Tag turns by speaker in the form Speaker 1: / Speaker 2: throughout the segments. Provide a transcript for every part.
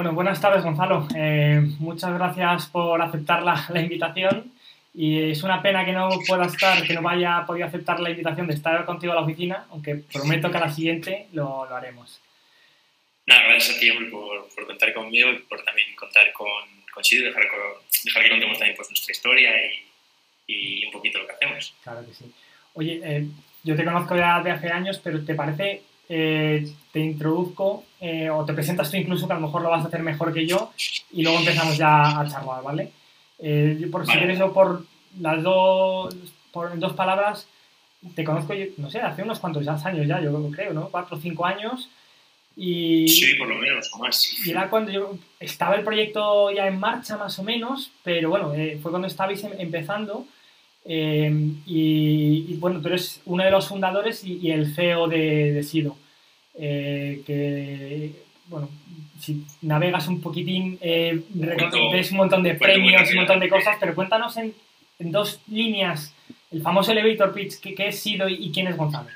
Speaker 1: Bueno, buenas tardes, Gonzalo. Eh, muchas gracias por aceptar la, invitación. Y es una pena que no pueda estar, que no vaya podido aceptar la invitación de estar contigo a la oficina, aunque prometo que a la siguiente lo, lo haremos.
Speaker 2: Nada, gracias a ti, por, por, contar conmigo y por también contar con, con Sido, dejar, dejar que contemos también pues, nuestra historia y, y, un poquito lo que hacemos.
Speaker 1: Claro que sí. Oye, eh, yo te conozco ya de hace años, pero ¿te parece eh, te introduzco eh, o te presentas tú incluso, que a lo mejor lo vas a hacer mejor que yo, y luego empezamos ya a charlar, ¿vale? Eh, por si quieres, yo por las dos, por dos palabras, te conozco, no sé, hace unos cuantos años ya, yo creo, ¿no? Cuatro o cinco años. Y,
Speaker 2: sí, por lo menos, o más.
Speaker 1: Y era cuando yo estaba el proyecto ya en marcha, más o menos, pero bueno, fue cuando estabais em, empezando. Em, y, bueno, tú eres uno de los fundadores y, el CEO de, Sido. Eh, que, bueno, si navegas un poquitín, eh, ves un montón de premios y un montón de cosas, pero cuéntanos en, dos líneas el famoso elevator pitch, ¿qué, es Sido y, quién es Gonzalo?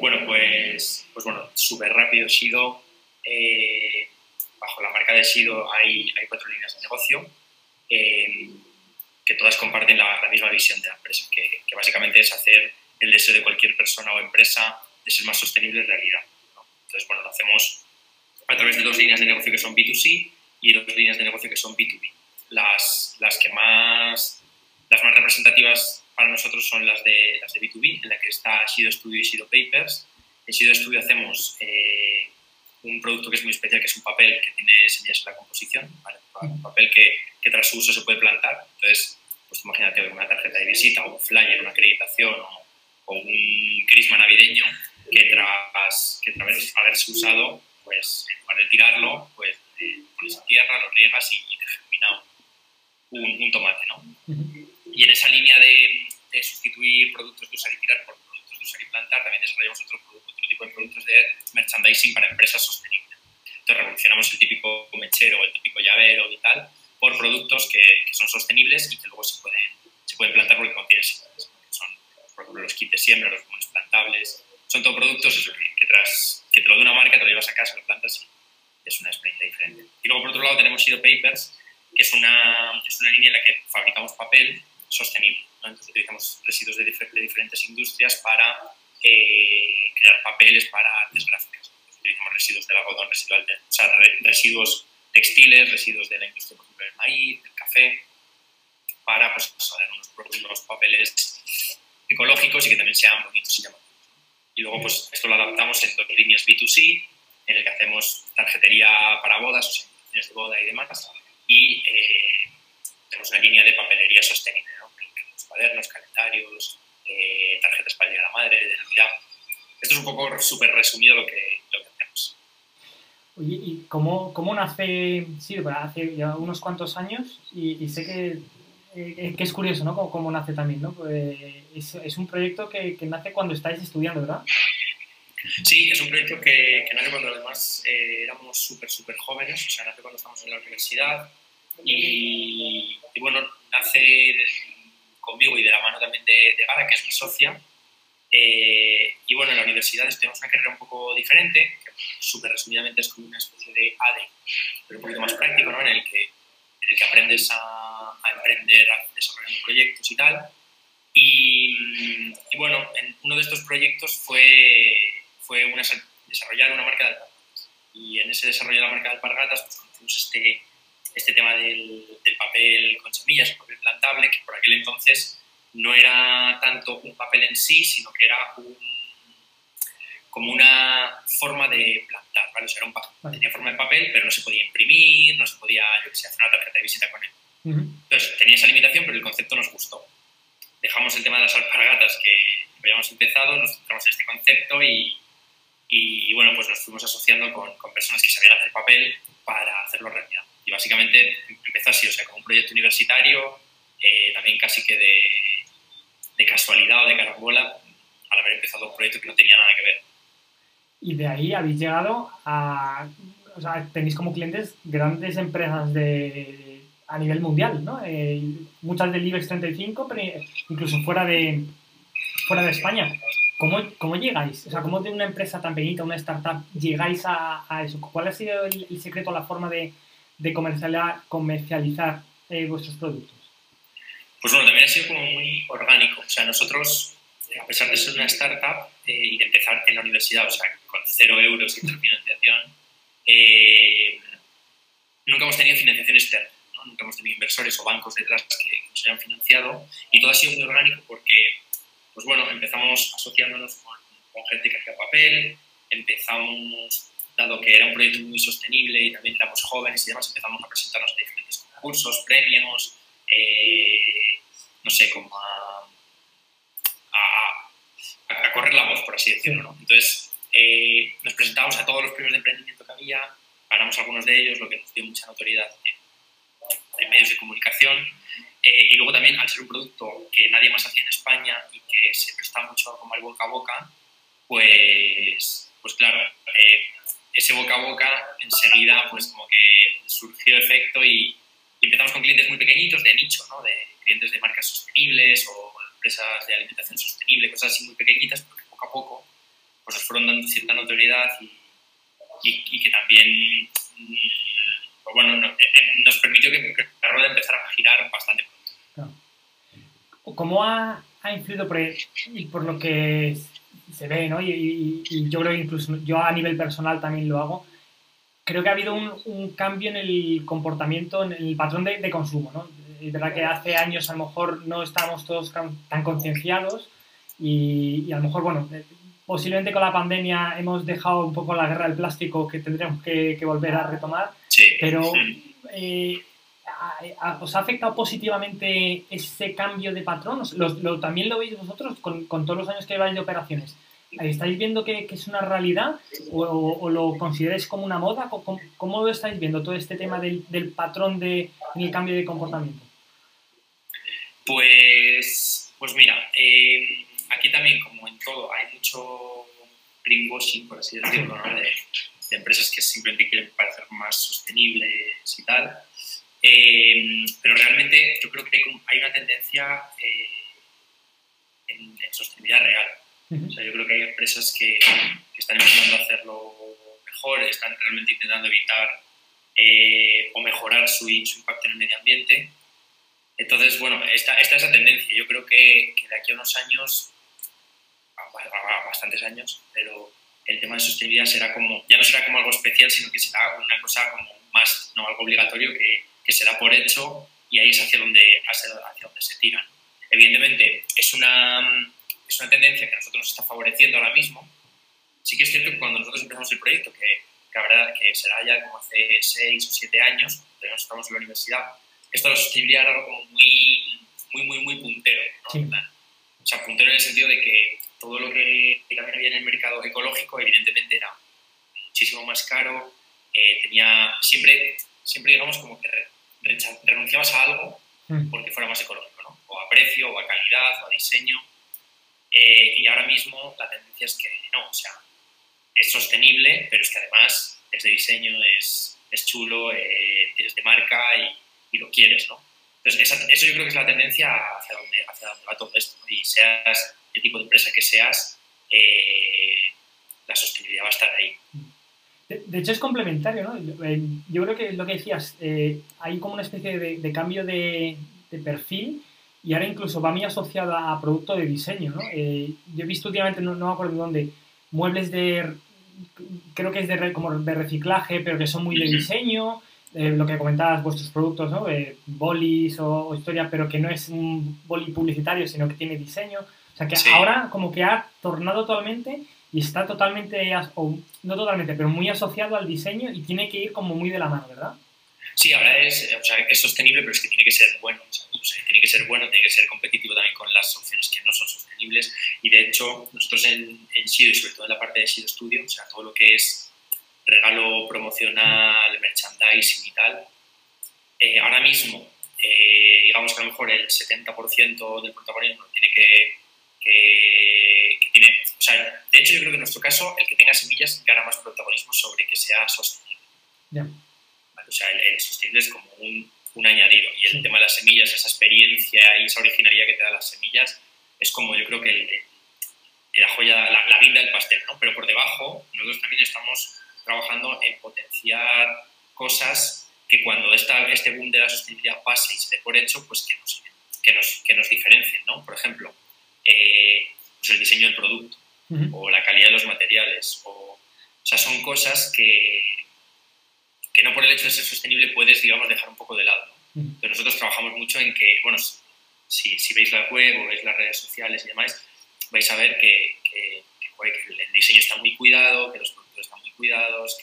Speaker 2: Bueno, pues, pues bueno, súper rápido Sido. Eh, bajo la marca de Sido hay, hay cuatro líneas de negocio que todas comparten la, misma visión de la empresa, que, básicamente es hacer el deseo de cualquier persona o empresa de ser más sostenible en realidad. Entonces, bueno, lo hacemos a través de dos líneas de negocio que son B2C y dos líneas de negocio que son B2B. Las, las que más, las más representativas para nosotros son las de, las de B2B, en la que está Sido Studio y Sido Papers. En Sido Studio hacemos eh, un producto que es muy especial, que es un papel que tiene semillas en la composición, un papel que, que, tras su uso se puede plantar. Entonces, pues imagínate una tarjeta de visita o un flyer, una acreditación o, un crisma navideño que tras, que tras haberse usado, pues en lugar de tirarlo, pues eh, pones a tierra, lo riegas y, te germina un, un, tomate, ¿no? Y en esa línea de, de, sustituir productos de usar y tirar por productos de usar y plantar, también desarrollamos otro, otro tipo de productos de merchandising para empresas sostenibles. Entonces revolucionamos el típico mechero o el típico llavero y tal por productos que, que, son sostenibles y que luego se pueden, se pueden plantar porque contienen. Son, por ejemplo, los kits de siembra, los monos plantables. Son todos productos que, tras, que te lo de una marca, te lo llevas a casa, lo plantas y es una experiencia diferente. Y luego, por otro lado, tenemos Sido Papers, que es una, es una línea en la que fabricamos papel sostenible. Entonces, utilizamos residuos de, de diferentes industrias para eh, crear papeles para artes gráficas utilizamos residuos del algodón residual, o sea, residuos textiles, residuos de la industria, por ejemplo, del maíz, del café, para pues, hacer unos, unos, papeles ecológicos y que también sean bonitos y llamativos. Y luego, pues esto lo adaptamos en dos líneas B2C, en el que hacemos tarjetería para bodas, o de boda y demás, y eh, tenemos una línea de papelería sostenible, ¿no? cuadernos, calendarios, eh, tarjetas para el Día de la Madre, de Navidad. Esto es un poco súper resumido lo que.
Speaker 1: Oye, ¿y cómo, cómo nace sí, Hace ya unos cuantos años y, sé que, eh, que, es curioso, ¿no? Cómo, nace también, ¿no? Pues es, es, un proyecto que, que, nace cuando estáis estudiando, ¿verdad?
Speaker 2: Sí, es un proyecto que, nace cuando además eh, éramos súper, súper jóvenes, o sea, nace cuando estamos en la universidad y, y bueno, nace conmigo y de la mano también de, de Gara, que es mi socia, eh, y bueno, en la universidad estudiamos una carrera un poco diferente, que súper resumidamente es como una especie de ADE, pero un poquito más práctico, ¿no? en, el que, en el que aprendes a, a emprender, a desarrollar proyectos y tal. Y, y, bueno, en uno de estos proyectos fue, fue una, desarrollar una marca de alpargatas. Y en ese desarrollo de la marca de alpargatas pues, conocimos este, este tema del, del papel con semillas, el papel plantable, que por aquel entonces no era tanto un papel en sí, sino que era un, como una forma de plantar, ¿vale? O sea, era un papel, tenía forma de papel, pero no se podía imprimir, no se podía, yo que sé, hacer una tarjeta de visita con él. Entonces, tenía esa limitación, pero el concepto nos gustó. Dejamos el tema de las alpargatas que habíamos empezado, nos centramos en este concepto y, y, bueno, pues nos fuimos asociando con, con, personas que sabían hacer papel para hacerlo realidad. Y básicamente empezó así, o sea, como un proyecto universitario, eh, también casi que de, de casualidad o de carambola al haber empezado un proyecto que no tenía nada que ver.
Speaker 1: Y de ahí habéis llegado a... O tenéis como clientes grandes empresas de, a nivel mundial, ¿no? Eh, muchas del IBEX 35, pero incluso fuera de, fuera de España. ¿cómo, ¿cómo, llegáis? O sea, ¿cómo de una empresa tan pequeñita, una startup, llegáis a, a eso? ¿Cuál ha sido el, el secreto, la forma de, de comercializar, comercializar eh, vuestros productos?
Speaker 2: Pues bueno, también ha sido como muy orgánico. O sea, nosotros, a pesar de ser una startup eh, y de empezar en la universidad, o sea, con cero euros de financiación, eh, nunca hemos tenido financiación externa. ¿no? Nunca hemos tenido inversores o bancos detrás que nos hayan financiado y todo ha sido muy orgánico porque, pues bueno, empezamos asociándonos con, con gente que hacía papel, empezamos dado que era un proyecto muy sostenible y también éramos jóvenes y demás, empezamos a presentarnos a diferentes concursos, premios, eh, no sé, como a, a, a, correr la voz, por así decirlo. ¿no? Entonces, eh, nos presentamos a todos los premios de emprendimiento que había, ganamos algunos de ellos, lo que nos dio mucha notoriedad en, en medios de comunicación. Eh, y luego también, al ser un producto que nadie más hacía en España y que se prestaba mucho como el boca a boca, pues, pues claro, eh, ese boca a boca enseguida pues como que surgió efecto y, y, empezamos con clientes muy pequeñitos de nicho, ¿no? de clientes de marcas sostenibles o empresas de alimentación sostenible, cosas así muy pequeñitas, porque poco a poco pues nos fueron dando cierta notoriedad y, y, y que también pues bueno, no, nos permitió que la rueda empezara a girar bastante pronto.
Speaker 1: ¿Cómo ha, ha influido por, por lo que se ve, ¿no? Y, y, y, yo creo que incluso yo a nivel personal también lo hago. Creo que ha habido un, un cambio en el comportamiento, en el patrón de, de, consumo, ¿no? Es verdad que hace años a lo mejor no estábamos todos tan concienciados y, y, a lo mejor, bueno, posiblemente con la pandemia hemos dejado un poco la guerra del plástico que tendríamos que, que volver a retomar,
Speaker 2: sí.
Speaker 1: pero eh, ¿os ha afectado positivamente ese cambio de patrón? ¿Lo, lo, también lo veis vosotros con, con, todos los años que lleváis de operaciones? ¿Estáis viendo que, es una realidad o, lo consideráis como una moda? ¿Cómo, ¿Cómo, lo estáis viendo todo este tema del, patrón de, en el cambio de comportamiento?
Speaker 2: Pues, pues mira, eh, aquí también, como en todo, hay mucho greenwashing, por así decirlo, ¿no? de, empresas que simplemente quieren parecer más sostenibles y tal. Eh, pero realmente yo creo que hay, una tendencia eh, en, sostenibilidad real. O sea, yo creo que hay empresas que, que, están a hacerlo mejor, están realmente intentando evitar eh, o mejorar su, su, impacto en el medio ambiente. Entonces, bueno, esta, esta es la tendencia. Yo creo que, que de aquí a unos años, a, a, bastantes años, pero el tema de sostenibilidad será como, ya no será como algo especial, sino que será una cosa como más, no algo obligatorio que, que se da por hecho y ahí es hacia donde, hacia, hacia donde se tiran. Evidentemente, es una, es una tendencia que a nosotros nos está favoreciendo ahora mismo. Sí que es cierto que cuando nosotros empezamos el proyecto, que, que, habrá, que será ya como hace seis o siete años, cuando estamos en la universidad, esto de la sostenibilidad era algo como muy, muy, muy, muy puntero. ¿no? Sí. O sea, puntero en el sentido de que todo lo que también había en el mercado ecológico, evidentemente era muchísimo más caro, eh, tenía siempre, siempre digamos como que renunciabas a algo mm. porque fuera más ecológico, ¿no? O a precio, o a calidad, o a diseño. Eh, y ahora mismo la tendencia es que no, o sea, es sostenible, pero es que además es de diseño, es, es chulo, eh, es de marca y, lo quieres, ¿no? Entonces, eso yo creo que es la tendencia hacia donde, hacia donde va todo esto. ¿no? Y seas el tipo de empresa que seas, eh, la sostenibilidad va a estar ahí.
Speaker 1: De, hecho, es complementario, ¿no? Eh, yo creo que lo que decías, hay como una especie de, cambio de, perfil y ahora incluso va muy asociado a producto de diseño, ¿no? Eh, yo he visto últimamente, no, no me acuerdo de dónde, muebles de, creo que es de, como de reciclaje, pero que son muy de diseño, eh, lo que comentabas, vuestros productos, ¿no? Eh, bolis o, o, historia, pero que no es un boli publicitario, sino que tiene diseño. O sea, que sí. ahora como que ha tornado totalmente y está totalmente, o no totalmente, pero muy asociado al diseño y tiene que ir como muy de la mano, ¿verdad?
Speaker 2: Sí, ahora es, o sea, es sostenible, pero es que tiene que ser bueno. O sea, tiene que ser bueno, tiene que ser competitivo también con las opciones que no son sostenibles. Y de hecho, nosotros en, en SIDO y sobre todo en la parte de SIDO Studio, o sea, todo lo que es regalo promocional, merchandising y tal, eh, ahora mismo, eh, digamos que a lo mejor el 70% del protagonismo tiene que que, que, tiene, o sea, de hecho yo creo que en nuestro caso el que tenga semillas gana más protagonismo sobre que sea sostenible.
Speaker 1: Yeah.
Speaker 2: O sea, el, el, sostenible es como un, un añadido y el sí. tema de las semillas, esa experiencia y esa originalidad que te da las semillas, es como yo creo que el, la joya, la, la guinda del pastel, ¿no? Pero por debajo, nosotros también estamos trabajando en potenciar cosas que cuando esta, este boom de la sostenibilidad pase y se dé por hecho, pues que nos, que nos, que nos diferencien, ¿no? Por ejemplo, eh, pues el diseño del producto o la calidad de los materiales. O, o sea, son cosas que, que no por el hecho de ser sostenible puedes, digamos, dejar un poco de lado. Pero nosotros trabajamos mucho en que, bueno, si, si, veis la web o veis las redes sociales y demás, vais a ver que, que, el diseño está muy cuidado, que los productos están muy cuidados,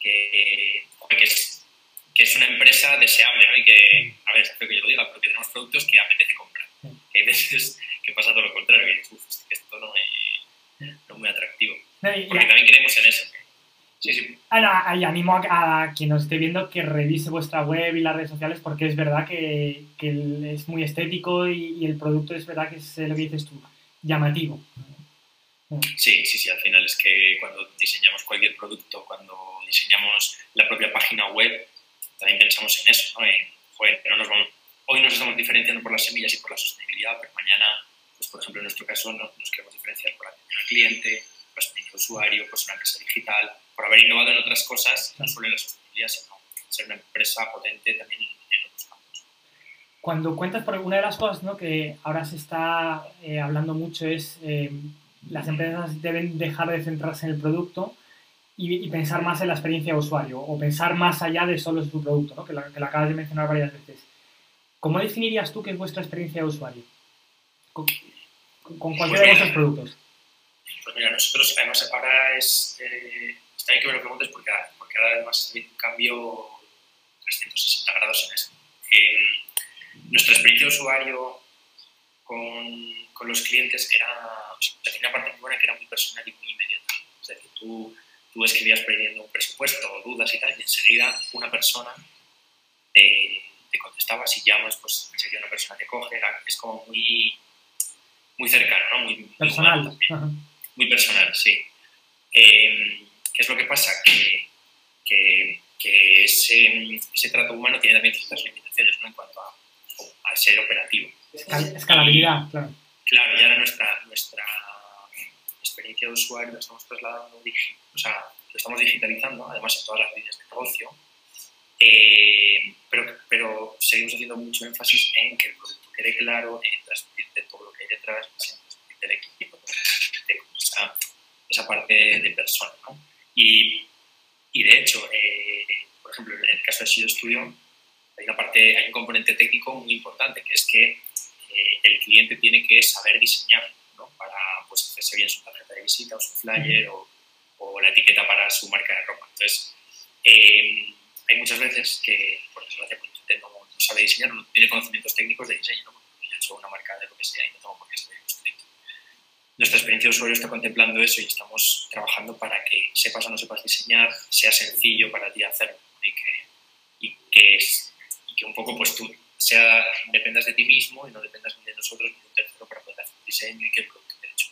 Speaker 2: que, es, que es una empresa deseable, ¿no? Y que, a ver, espero que yo lo diga, pero que tenemos productos que apetece comprar. Que hay veces que pasa todo lo contrario, que dices, esto no es, no muy atractivo. Porque también creemos en eso. Sí, sí.
Speaker 1: Ahora, y animo a, quien nos esté viendo que revise vuestra web y las redes sociales porque es verdad que, que es muy estético y, y, el producto es verdad que es lo que dices tú, llamativo.
Speaker 2: Sí, sí, sí, al final es que cuando diseñamos cualquier producto, cuando diseñamos la propia página web, también pensamos en eso, ¿no? En, joder, nos vamos, hoy nos estamos diferenciando por las semillas y por la sostenibilidad, pero mañana, pues por ejemplo en nuestro caso no, nos queremos diferenciar por la atención al cliente, por la experiencia de usuario, pues una empresa digital, por haber innovado en otras cosas, no solo en la sostenibilidad, sino ser una empresa potente también en otros campos.
Speaker 1: Cuando cuentas, por una de las cosas ¿no? que ahora se está eh, hablando mucho es eh, las empresas deben dejar de centrarse en el producto y, y, pensar más en la experiencia de usuario o pensar más allá de solo su producto, ¿no? que, la, que la acabas de mencionar varias veces. ¿Cómo definirías tú qué es vuestra experiencia de usuario? ¿Con, con cualquiera pues de vuestros productos?
Speaker 2: Pues mira, nosotros además ahora es... Eh, está bien que me lo preguntes porque, porque ahora además ha un cambio 360 grados en esto. Eh, nuestra experiencia de usuario con, con los clientes era... O sea, tenía una parte muy buena que era muy personal y muy inmediata. Es decir, tú tú escribías pidiendo un presupuesto dudas y tal, y enseguida una persona te, te contestaba, si llamas, pues enseguida una persona te coge, es como muy, muy cercano, ¿no? Muy,
Speaker 1: personal.
Speaker 2: Muy, muy personal, sí. Eh, ¿Qué es lo que pasa? Que, que, que ese, ese, trato humano tiene también ciertas limitaciones ¿no? en cuanto a, a ser operativo.
Speaker 1: Escalabilidad, claro.
Speaker 2: Claro, y ahora nuestra, nuestra experiencia de usuario la estamos trasladando, o sea, lo estamos digitalizando, además en todas las líneas de negocio, eh, pero, pero seguimos haciendo mucho énfasis en que el producto quede claro, en transmitirte todo lo que hay detrás, en transmitirte el equipo, esa, esa parte de persona. ¿no? Y, de hecho, eh, por ejemplo, en el caso de Sido Studio, hay, una parte, hay un componente técnico muy importante, que es que eh, el cliente tiene que saber diseñar para pues, hacerse bien su tarjeta de visita o su flyer o, la etiqueta para su marca de ropa. Entonces, eh, hay muchas veces que, por desgracia, el cliente no, no, sabe diseñar, no tiene conocimientos técnicos de diseño. ¿no? Yo he una marca de lo que sea y no tengo por qué ser estricto. Nuestra experiencia de usuario está contemplando eso y estamos trabajando para que sepas o no sepas diseñar, sea sencillo para ti hacerlo y que, y que, es, y que un poco pues tú sea, dependas de ti mismo y no dependas ni de nosotros ni de un tercero para poder hacer un diseño y que el producto esté hecho.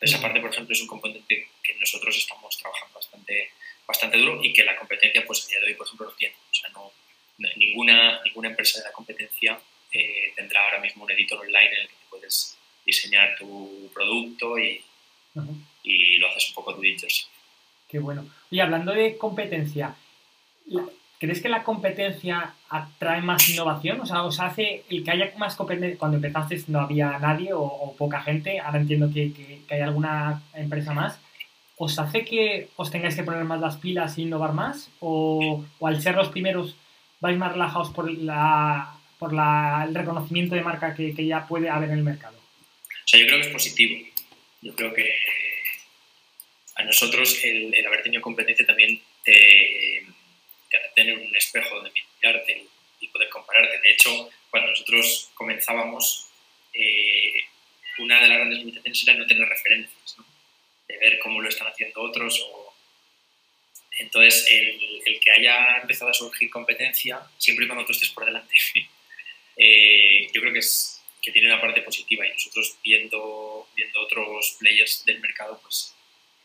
Speaker 2: Esa parte, por ejemplo, es un componente que nosotros estamos trabajando bastante, bastante duro y que la competencia, pues a día de hoy, por ejemplo, no tiene. O sea, no, ninguna, ninguna empresa de la competencia eh, tendrá ahora mismo un editor online en el que puedes diseñar tu producto y, uh -huh. y lo haces un poco tú yourself.
Speaker 1: Qué bueno. Y hablando de competencia, ¿Crees que la competencia atrae más innovación? O sea, ¿os hace el que haya más competencia? Cuando empezaste no había nadie o, o poca gente, ahora entiendo que, que, que, hay alguna empresa más. ¿Os hace que os tengáis que poner más las pilas e innovar más? ¿O, o al ser los primeros vais más relajados por, la, por la, el reconocimiento de marca que, que ya puede haber en el mercado?
Speaker 2: O sea, yo creo que es positivo. Yo creo que a nosotros el, el haber tenido competencia también te tener un espejo donde mirarte y poder compararte. De hecho, cuando nosotros comenzábamos, eh, una de las grandes limitaciones era no tener referencias, ¿no? de ver cómo lo están haciendo otros. O... Entonces, el, el, que haya empezado a surgir competencia, siempre y cuando tú estés por delante, eh, yo creo que, es, que tiene una parte positiva y nosotros viendo, viendo otros players del mercado, pues,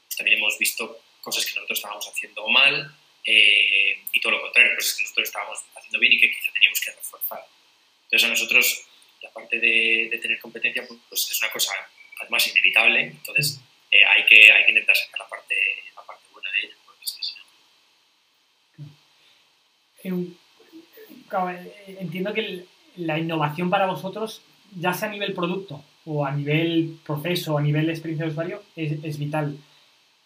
Speaker 2: pues también hemos visto cosas que nosotros estábamos haciendo mal eh, y todo lo contrario, cosas que nosotros estábamos haciendo bien y que quizá teníamos que reforzar. Entonces a nosotros la parte de, de tener competencia pues, pues, es una cosa además inevitable, entonces eh, hay, que, hay que intentar sacar la parte, la parte buena de ella, porque es que si
Speaker 1: no... Eh, entiendo que la innovación para vosotros, ya sea a nivel producto o a nivel proceso o a nivel de experiencia de usuario, es, vital.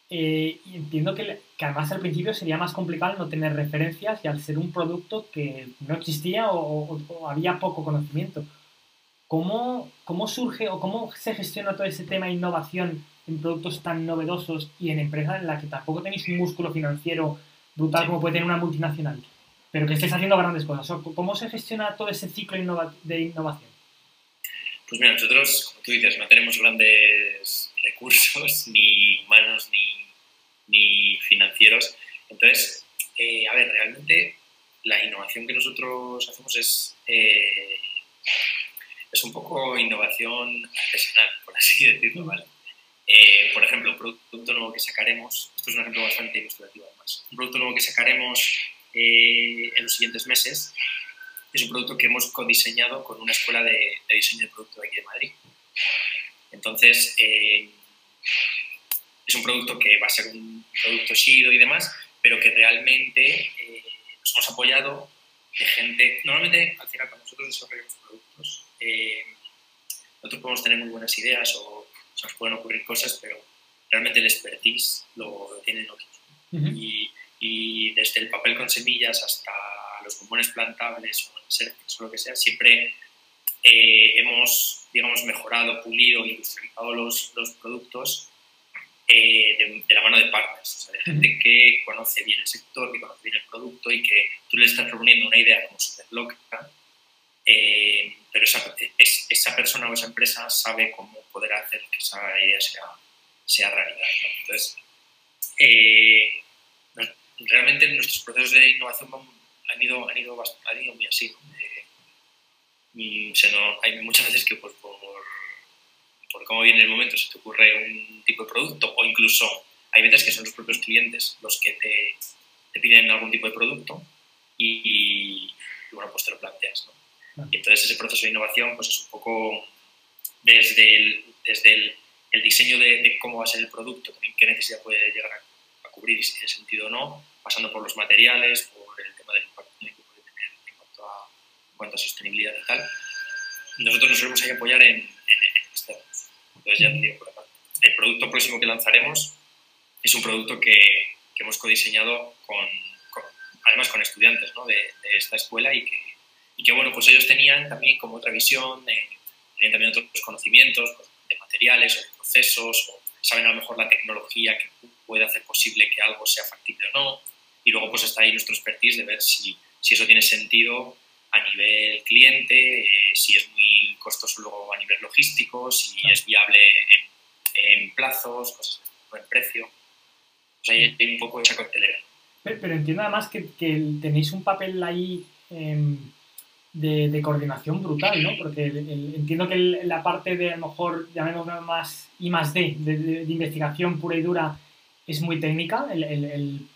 Speaker 1: Eh, y entiendo que, además al principio sería más complicado no tener referencias y al ser un producto que no existía o, o, había poco conocimiento. ¿Cómo, ¿Cómo, surge o cómo se gestiona todo ese tema de innovación en productos tan novedosos y en empresas en las que tampoco tenéis un músculo financiero brutal como puede tener una multinacional, pero que estéis haciendo grandes cosas? ¿Cómo se gestiona todo ese ciclo de innovación?
Speaker 2: Pues mira, nosotros, como tú dices, no tenemos grandes recursos, ni humanos, ni, ni financieros. Entonces, eh, a ver, realmente la innovación que nosotros hacemos es... Eh, es un poco innovación artesanal, por así decirlo, ¿vale? Eh, por ejemplo, un producto nuevo que sacaremos, esto es un ejemplo bastante ilustrativo además, un producto nuevo que sacaremos eh, en los siguientes meses es un producto que hemos codiseñado con una escuela de, de diseño de producto de aquí de Madrid. Entonces, eh, es un producto que va a ser un producto chido y demás, pero que realmente eh, nos hemos apoyado de gente, normalmente al final cuando nosotros desarrollamos productos, eh, nosotros podemos tener muy buenas ideas o se nos pueden ocurrir cosas, pero realmente el expertise lo, lo tienen otros. Uh -huh. y, y, desde el papel con semillas hasta los bombones plantables o, o lo que sea, siempre eh, hemos, digamos, mejorado, pulido, industrializado los, los productos eh, de, de, la mano de partners, o sea, de gente que conoce bien el sector, que conoce bien el producto y que tú le estás proponiendo una idea como súper loca eh, pero esa, es, esa, persona o esa empresa sabe cómo poder hacer que esa idea sea, sea realidad. ¿no? Entonces, eh, realmente nuestros procesos de innovación han ido, han ido, han ido muy así. Eh, se no, hay muchas veces que pues, por, por cómo viene el momento se te ocurre un tipo de producto o incluso hay veces que son los propios clientes los que te, te piden algún tipo de producto y, y, bueno, pues te lo planteas. ¿no? Y entonces ese proceso de innovación pues es un poco desde el, desde el, el diseño de, de, cómo va a ser el producto, también qué necesidad puede llegar a, a, cubrir y si tiene sentido o no, pasando por los materiales, por el tema del impacto que puede tener en cuanto a, en cuanto a sostenibilidad y tal. Nosotros nos solemos ahí apoyar en, en, en externos. Entonces ya te digo, por aparte. El producto próximo que lanzaremos es un producto que, que hemos codiseñado con, con, además con estudiantes ¿no? de, de esta escuela y que y que bueno, pues ellos tenían también como otra visión, eh, tenían también otros conocimientos pues, de materiales o de procesos, o saben a lo mejor la tecnología que puede hacer posible que algo sea factible o no, y luego pues está ahí nuestro expertise de ver si, si eso tiene sentido a nivel cliente, eh, si es muy costoso luego a nivel logístico, si es viable en, en plazos, cosas, o en precio. O sea, hay, hay un poco esa coctelera.
Speaker 1: Pero, pero entiendo además que, que, tenéis un papel ahí eh, de, de, coordinación brutal, ¿no? Porque el, el, entiendo que el, la parte de, a lo mejor, llamémoslo más I más D, de, de, de investigación pura y dura, es muy técnica.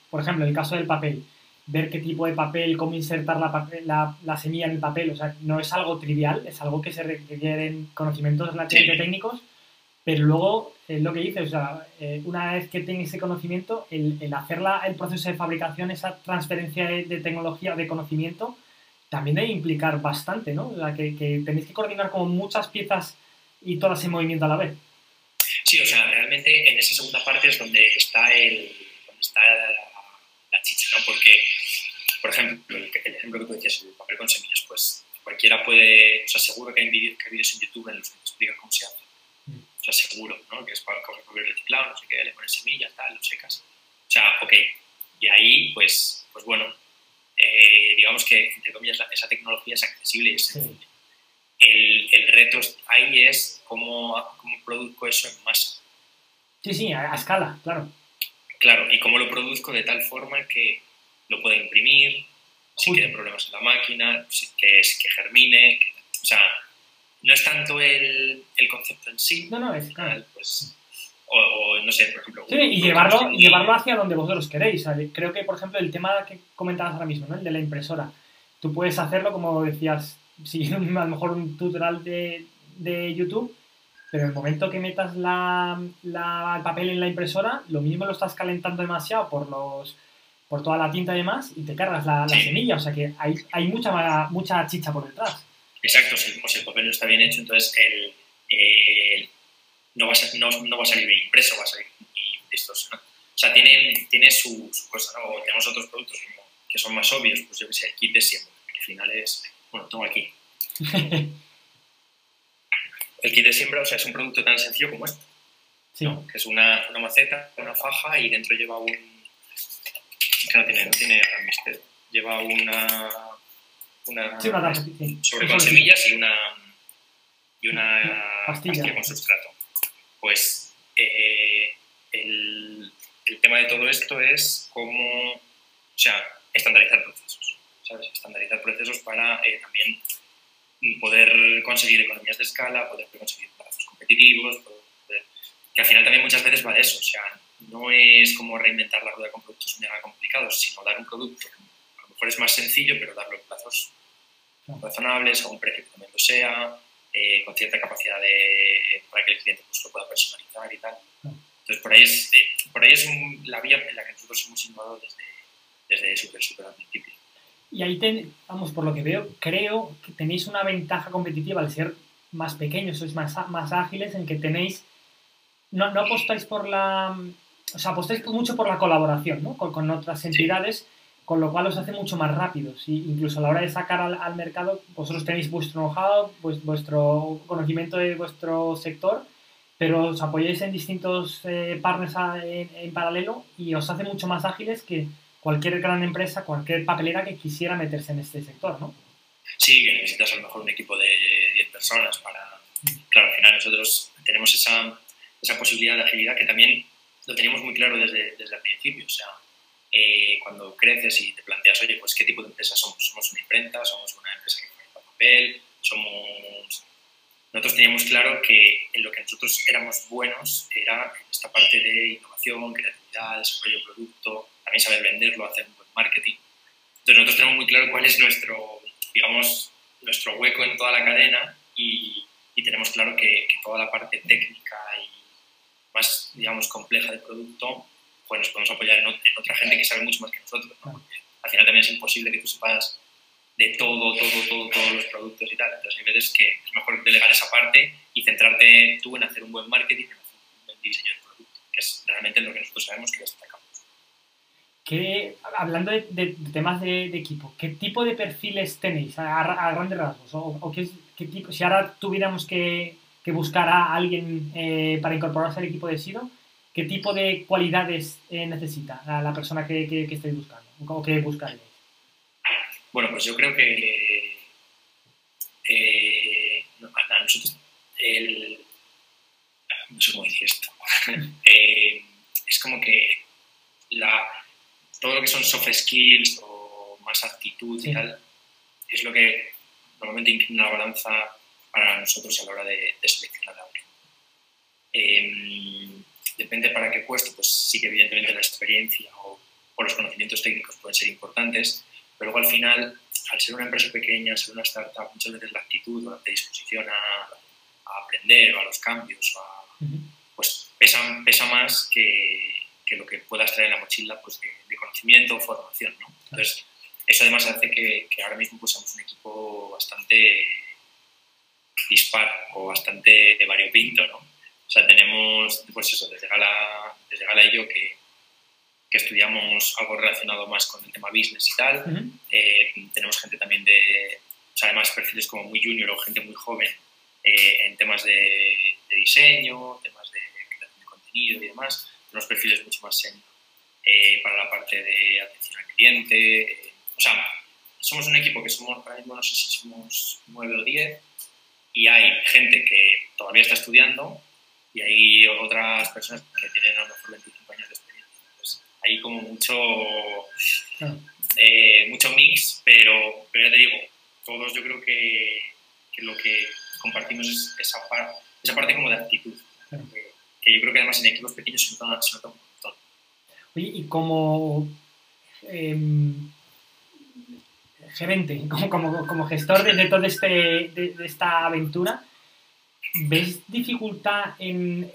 Speaker 1: por ejemplo, el caso del papel, ver qué tipo de papel, cómo insertar la, la, la, semilla en el papel, o sea, no es algo trivial, es algo que se requieren conocimientos relativamente sí. técnicos, pero luego, es lo que dices, o sea, eh, una vez que tengas ese conocimiento, el, el hacer la, el proceso de fabricación, esa transferencia de, de tecnología, de conocimiento, también debe implicar bastante, ¿no? O sea, que, que, tenéis que coordinar como muchas piezas y todas en movimiento a la vez.
Speaker 2: Sí, o sea, realmente en esa segunda parte es donde está, el, donde está la, la chicha, ¿no? Porque, por ejemplo, el, el, ejemplo que tú decías, el papel con semillas, pues cualquiera puede, o sea, seguro que hay vídeos en YouTube en los que te explican cómo se hace. Mm. O sea, seguro, ¿no? Que es para coger papel reciclado, no sé qué, le pones semillas, tal, lo secas. O sea, ok. Y ahí, pues, pues bueno, eh, digamos que, entre comillas, esa tecnología es accesible y es sencilla. El, el, reto ahí es cómo, cómo produzco eso en masa.
Speaker 1: Sí, sí, a, a, escala, claro.
Speaker 2: Claro, y cómo lo produzco de tal forma que lo pueda imprimir, si tiene problemas en la máquina, que, es, que germine, que, o sea, no es tanto el, el concepto en sí,
Speaker 1: no, no, es claro.
Speaker 2: pues o, o, no sé, por ejemplo...
Speaker 1: Sí, y llevarlo, y llevarlo hacia donde vosotros queréis. Creo que, por ejemplo, el tema que comentabas ahora mismo, ¿no? el de la impresora, tú puedes hacerlo, como decías, siguiendo a lo mejor un tutorial de, de YouTube, pero en el momento que metas la, la, el papel en la impresora, lo mismo lo estás calentando demasiado por los por toda la tinta y demás y te cargas la, la semilla, o sea que hay, hay mucha, mucha chicha por detrás.
Speaker 2: Exacto, si, pues el papel no está bien hecho, entonces el, el no, va a no, no, va a salir bien impreso, va a salir distorsionado. O sea, tiene, tiene su, su cosa, ¿no? tenemos otros productos que son más obvios, pues yo que sé, el kit de siempre, que al final es, bueno, tengo aquí. el kit de siembra, o sea, es un producto tan sencillo como este. Sí. ¿no? Que es una, una, maceta, una faja y dentro lleva un. No tiene, tiene gran misterio. Lleva una. una,
Speaker 1: sí, una
Speaker 2: sobre con semillas y una. y una pastilla, pastilla con sustrato. Pues. Eh, el, el tema de todo esto es cómo. O sea, estandarizar procesos. ¿Sabes? Estandarizar procesos para eh, también poder conseguir economías de escala, poder conseguir plazos competitivos, que al final también muchas veces va de eso, o sea, no es como reinventar la rueda con productos mega complicados, sino dar un producto que a lo mejor es más sencillo, pero darlo en plazos razonables, a un precio que también lo sea, eh, con cierta capacidad de, para que el cliente pues, lo pueda personalizar y tal. Entonces, por ahí es, eh, por ahí es la vía en la que nosotros hemos innovado desde, desde súper, súper al principio.
Speaker 1: Y ahí, ten, vamos, por lo que veo, creo que tenéis una ventaja competitiva al ser más pequeños, sois más, más ágiles, en que tenéis, no, no apostáis por la, o sea, apostáis mucho por la colaboración, ¿no? Con, con otras entidades, con lo cual os hace mucho más rápidos. Y incluso a la hora de sacar al, al mercado, vosotros tenéis vuestro know-how, pues, vuestro conocimiento de vuestro sector, pero os apoyáis en distintos eh, partners en, en paralelo y os hace mucho más ágiles que cualquier gran empresa, cualquier papelera que quisiera meterse en este sector, ¿no?
Speaker 2: Sí, que necesitas a lo mejor un equipo de 10 personas para... Claro, al final nosotros tenemos esa, esa posibilidad de agilidad que también lo teníamos muy claro desde, desde el principio. O sea, eh, cuando creces y te planteas, oye, pues qué tipo de empresa somos. Somos una imprenta, somos una empresa que fabrica papel, somos... Nosotros teníamos claro que en lo que nosotros éramos buenos era esta parte de innovación, creatividad, desarrollo de producto, también saber venderlo, hacer un buen marketing. Entonces nosotros tenemos muy claro cuál es nuestro, digamos, nuestro hueco en toda la cadena y, y tenemos claro que, que, toda la parte técnica y más, digamos, compleja del producto, pues nos podemos apoyar en, en otra gente que sabe mucho más que nosotros. ¿no? Al final también es imposible que tú sepas de todo, todo, todo, todos los productos y tal. Entonces hay veces que es mejor delegar esa parte y centrarte tú en hacer un buen marketing, en hacer un buen diseño del producto, que es realmente lo que nosotros sabemos que destacamos
Speaker 1: hablando de, de, temas de, de, equipo, ¿qué tipo de perfiles tenéis a, a grandes rasgos? ¿O, o qué, qué, tipo, si ahora tuviéramos que, que buscar a alguien eh, para incorporarse al equipo de SIDO, ¿qué tipo de cualidades eh, necesita a la persona que, que, que estáis buscando? ¿O qué buscaríais?
Speaker 2: Bueno, pues yo creo que eh, a nosotros, el, no sé cómo decir esto, es como que la, todo lo que son soft skills o más actitud y tal, es lo que normalmente inclina la balanza para nosotros a la hora de, de seleccionar a alguien. Eh, depende para qué puesto, pues sí que evidentemente la experiencia o, o, los conocimientos técnicos pueden ser importantes, pero luego al final, al ser una empresa pequeña, al ser una startup, muchas veces la actitud o la predisposición a, a aprender o a los cambios, a, pues pesa, pesa más que, que lo que puedas traer en la mochila pues, de, de conocimiento o formación. ¿no? Entonces, eso además hace que, que ahora mismo pues, seamos un equipo bastante dispar o bastante variopinto. ¿no? O sea, tenemos, pues eso, desde Gala, desde Gala y yo, que, que estudiamos algo relacionado más con el tema business y tal. Uh -huh. eh, tenemos gente también de, o sea, además perfiles como muy junior o gente muy joven eh, en temas de, de, diseño, temas de creación de contenido y demás unos perfiles mucho más senior eh, para la parte de atención al cliente. Eh, o sea, somos un equipo que somos, ahora mismo no sé si somos nueve o diez, y hay gente que todavía está estudiando y hay otras personas que tienen a lo mejor 25 años de experiencia. Entonces, hay como mucho, eh, mucho mix, pero, pero ya te digo, todos yo creo que, que lo que compartimos es esa, par, esa parte como de actitud. Que yo creo que además en equipos pequeños se nota, se nota un montón.
Speaker 1: Oye, y como eh, gerente, como, como, como, gestor de, de toda este, de, esta aventura, ¿Ves dificultad en,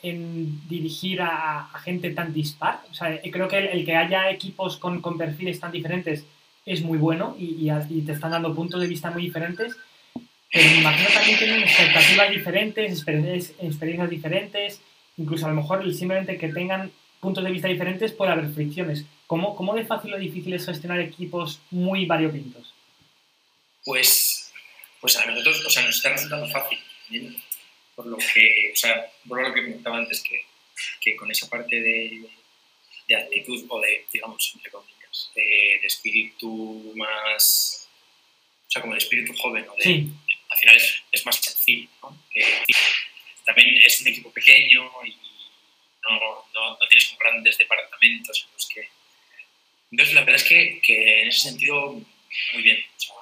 Speaker 1: dirigir a, gente tan dispar? O sea, creo que el, que haya equipos con, perfiles tan diferentes es muy bueno y, te están dando puntos de vista muy diferentes, pero me imagino también tienen expectativas diferentes, experiencias, diferentes, incluso a lo mejor simplemente que tengan puntos de vista diferentes puede haber fricciones. ¿Cómo, cómo de fácil o difícil es gestionar equipos muy variopintos?
Speaker 2: Pues, pues a nosotros, o sea, nos está resultando fácil por lo que, o sea, por lo que comentaba antes, que, que con esa parte de, de, actitud o de, digamos, entre comillas, de, espíritu más, o sea, como de espíritu joven, o de, al final es, es, más sencillo, ¿no? también es un equipo pequeño y no, no, no, tienes grandes departamentos en los que... Entonces, la verdad es que, que en ese sentido, muy bien. O sea,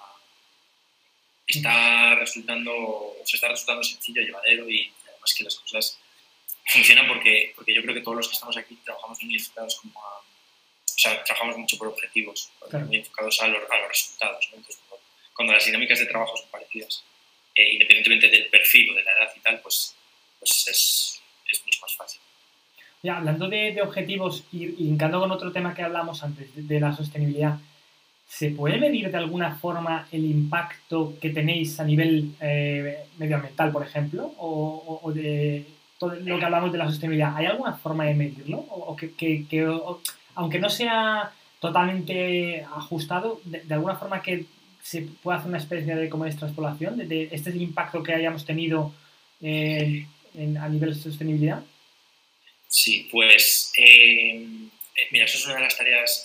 Speaker 2: está resultando, se está resultando sencillo, llevadero y además que las cosas funcionan porque, porque yo creo que todos los que estamos aquí trabajamos muy enfocados como a, o sea, trabajamos mucho por objetivos, muy enfocados a, los, a los resultados. Entonces, cuando, las dinámicas de trabajo son parecidas, eh, independientemente del perfil o de la edad y tal, pues, pues es, es mucho más fácil.
Speaker 1: Ya, hablando de, de objetivos y, hincando con otro tema que hablamos antes, de la sostenibilidad, ¿Se puede medir de alguna forma el impacto que tenéis a nivel eh, medioambiental, por ejemplo? O, de todo lo que hablamos de la sostenibilidad. ¿Hay alguna forma de medirlo? O, que, aunque no sea totalmente ajustado, de, alguna forma que se pueda hacer una especie de como de, de este es el impacto que hayamos tenido eh, a nivel de sostenibilidad?
Speaker 2: Sí, pues eh, mira, eso es una de las tareas.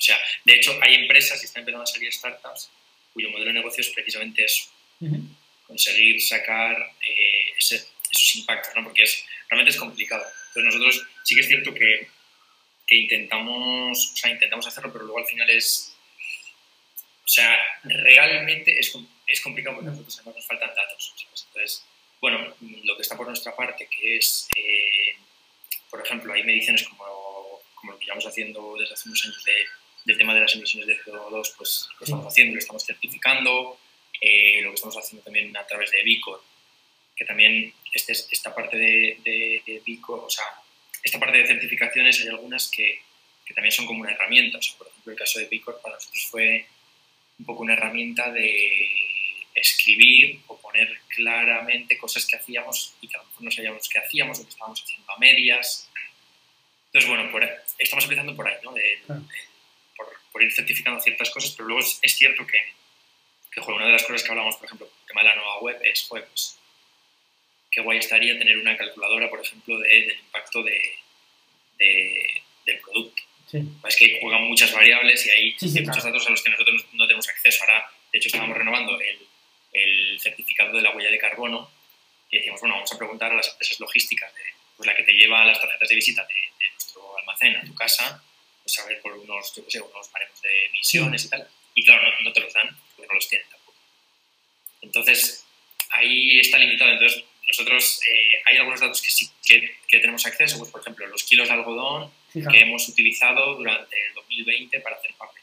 Speaker 2: O sea, de hecho, hay empresas y están empezando a salir startups cuyo modelo de negocio es precisamente eso, conseguir sacar eh, esos impactos, ¿no? Porque es, realmente es complicado. Entonces nosotros sí que es cierto que, que intentamos, o sea, intentamos hacerlo, pero luego al final es, o sea, realmente es, es complicado porque a nosotros además nos faltan datos. Entonces, bueno, lo que está por nuestra parte, que es, eh, por ejemplo, hay mediciones como como lo que llevamos haciendo desde hace unos años del tema de las emisiones de CO2, pues lo estamos haciendo, lo estamos certificando, eh, lo que estamos haciendo también a través de Bicor, que también este, esta parte de, de, Bicor, o sea, esta parte de certificaciones hay algunas que, que también son como una herramienta. O sea, por ejemplo, el caso de Bicor para nosotros fue un poco una herramienta de escribir o poner claramente cosas que hacíamos y que a lo mejor no sabíamos que hacíamos o que estábamos haciendo a medias entonces, bueno, por, estamos empezando por ahí, ¿no? Por, ir certificando ciertas cosas, pero luego es, cierto que, que una de las cosas que hablamos, por ejemplo, el tema de la nueva web es, pues, qué guay estaría tener una calculadora, por ejemplo, del impacto de, del producto. Es que juegan muchas variables y hay muchos datos a los que nosotros no tenemos acceso. Ahora, de hecho, estábamos renovando el, el certificado de la huella de carbono y decíamos, bueno, vamos a preguntar a las empresas logísticas de pues la que te lleva las tarjetas de visita de, nuestro almacén a tu casa, pues a ver por unos, yo qué sé, unos baremos de emisiones y tal. Y claro, no, te los dan porque no los tienen tampoco. Entonces, ahí está limitado. Entonces, nosotros eh, hay algunos datos que sí que, que, tenemos acceso, pues por ejemplo, los kilos de algodón que hemos utilizado durante el 2020 para hacer papel.